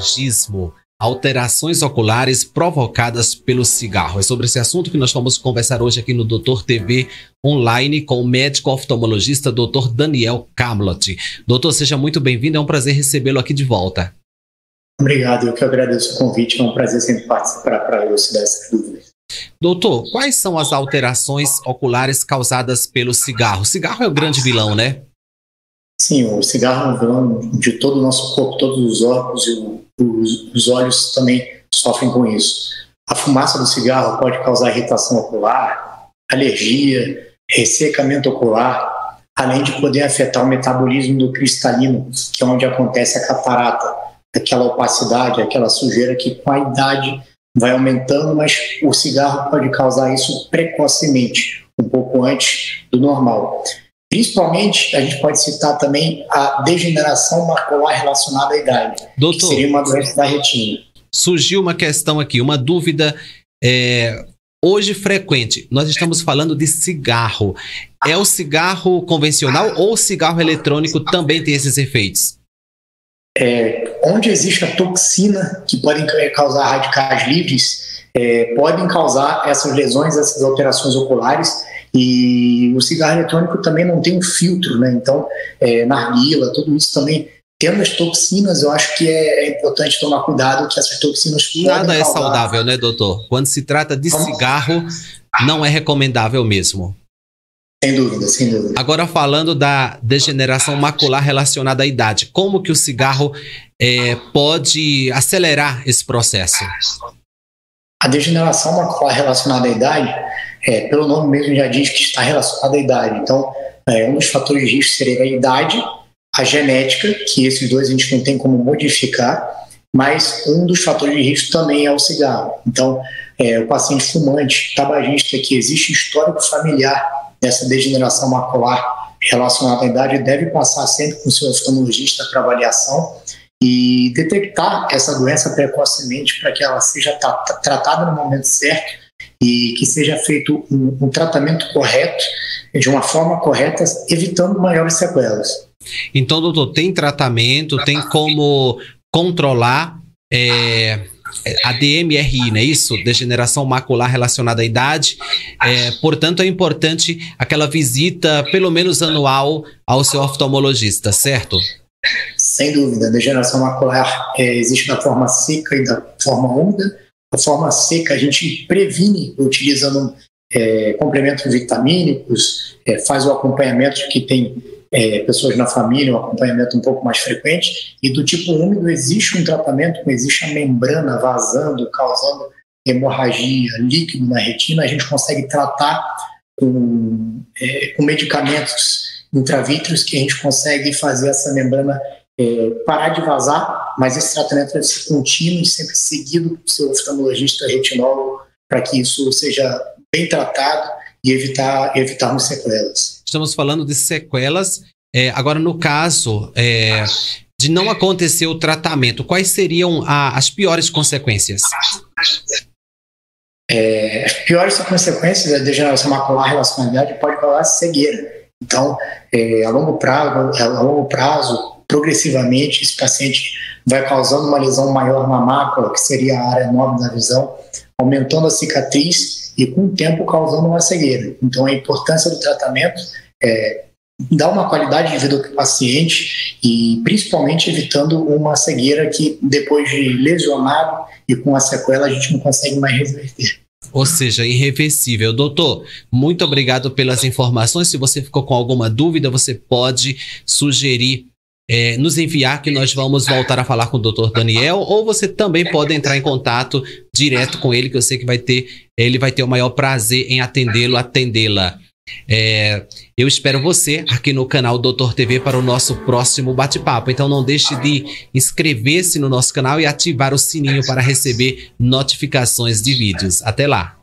tabagismo, alterações oculares provocadas pelo cigarro. É sobre esse assunto que nós vamos conversar hoje aqui no Doutor TV Online com o médico oftalmologista Dr. Daniel Camlot. Doutor, seja muito bem-vindo, é um prazer recebê-lo aqui de volta. Obrigado, eu que agradeço o convite, é um prazer sempre participar para elucidar essas dúvidas. Doutor, quais são as alterações oculares causadas pelo cigarro? O cigarro é o grande vilão, né? Sim, o cigarro é um vilão de todo o nosso corpo, todos os órgãos e os, os olhos também sofrem com isso. A fumaça do cigarro pode causar irritação ocular, alergia, ressecamento ocular, além de poder afetar o metabolismo do cristalino, que é onde acontece a catarata, aquela opacidade, aquela sujeira que com a idade vai aumentando, mas o cigarro pode causar isso precocemente, um pouco antes do normal. Principalmente, a gente pode citar também a degeneração macular relacionada à idade, Doutor, que seria uma doença da retina. Surgiu uma questão aqui, uma dúvida é, hoje frequente. Nós estamos falando de cigarro. É o cigarro convencional ou o cigarro eletrônico também tem esses efeitos? É, onde existe a toxina que podem causar radicais livres, é, podem causar essas lesões, essas alterações oculares e o cigarro eletrônico também não tem um filtro, né? Então, é, narguila, tudo isso também tendo as toxinas, eu acho que é, é importante tomar cuidado que essas toxinas Nada é saudável, né, doutor? Quando se trata de cigarro, não é recomendável mesmo. Sem dúvida, sem dúvida. Agora falando da degeneração macular relacionada à idade, como que o cigarro é, pode acelerar esse processo? A degeneração macular relacionada à idade é, pelo nome mesmo já diz que está relacionado à idade. Então, é, um dos fatores de risco seria a idade, a genética, que esses dois a gente não tem como modificar, mas um dos fatores de risco também é o cigarro. Então, é, o paciente fumante, tabagista, que existe histórico familiar dessa degeneração macular relacionada à idade, deve passar sempre com o seu oftalmologista para avaliação e detectar essa doença precocemente para que ela seja tratada no momento certo e que seja feito um, um tratamento correto, de uma forma correta, evitando maiores sequelas. Então, doutor, tem tratamento, tem como controlar é, a DMRI, não é isso? Degeneração macular relacionada à idade. É, portanto, é importante aquela visita, pelo menos anual, ao seu oftalmologista, certo? Sem dúvida. degeneração macular é, existe da forma seca e da forma úmida forma seca, a gente previne utilizando é, complementos vitamínicos, é, faz o acompanhamento que tem é, pessoas na família, um acompanhamento um pouco mais frequente, e do tipo úmido existe um tratamento, existe a membrana vazando, causando hemorragia, líquido na retina, a gente consegue tratar com, é, com medicamentos intravítreos que a gente consegue fazer essa membrana é, parar de vazar, mas esse tratamento deve ser contínuo e sempre seguido pelo seu oftalmologista retinólogo para que isso seja bem tratado e evitar evitarmos sequelas. Estamos falando de sequelas. É, agora, no caso é, de não acontecer o tratamento, quais seriam a, as piores consequências? É, as piores consequências da degeneração macular relacionada pode causar cegueira. Então, é, a longo prazo, a longo prazo progressivamente esse paciente vai causando uma lesão maior na mácula, que seria a área nobre da visão, aumentando a cicatriz e com o tempo causando uma cegueira. Então a importância do tratamento é dar uma qualidade de vida para o paciente e principalmente evitando uma cegueira que depois de lesionado e com a sequela a gente não consegue mais reverter. Ou seja, irreversível. Doutor, muito obrigado pelas informações. Se você ficou com alguma dúvida, você pode sugerir é, nos enviar que nós vamos voltar a falar com o Dr. Daniel, ou você também pode entrar em contato direto com ele, que eu sei que vai ter, ele vai ter o maior prazer em atendê-lo, atendê-la. É, eu espero você aqui no canal Doutor TV para o nosso próximo bate-papo. Então não deixe de inscrever-se no nosso canal e ativar o sininho para receber notificações de vídeos. Até lá!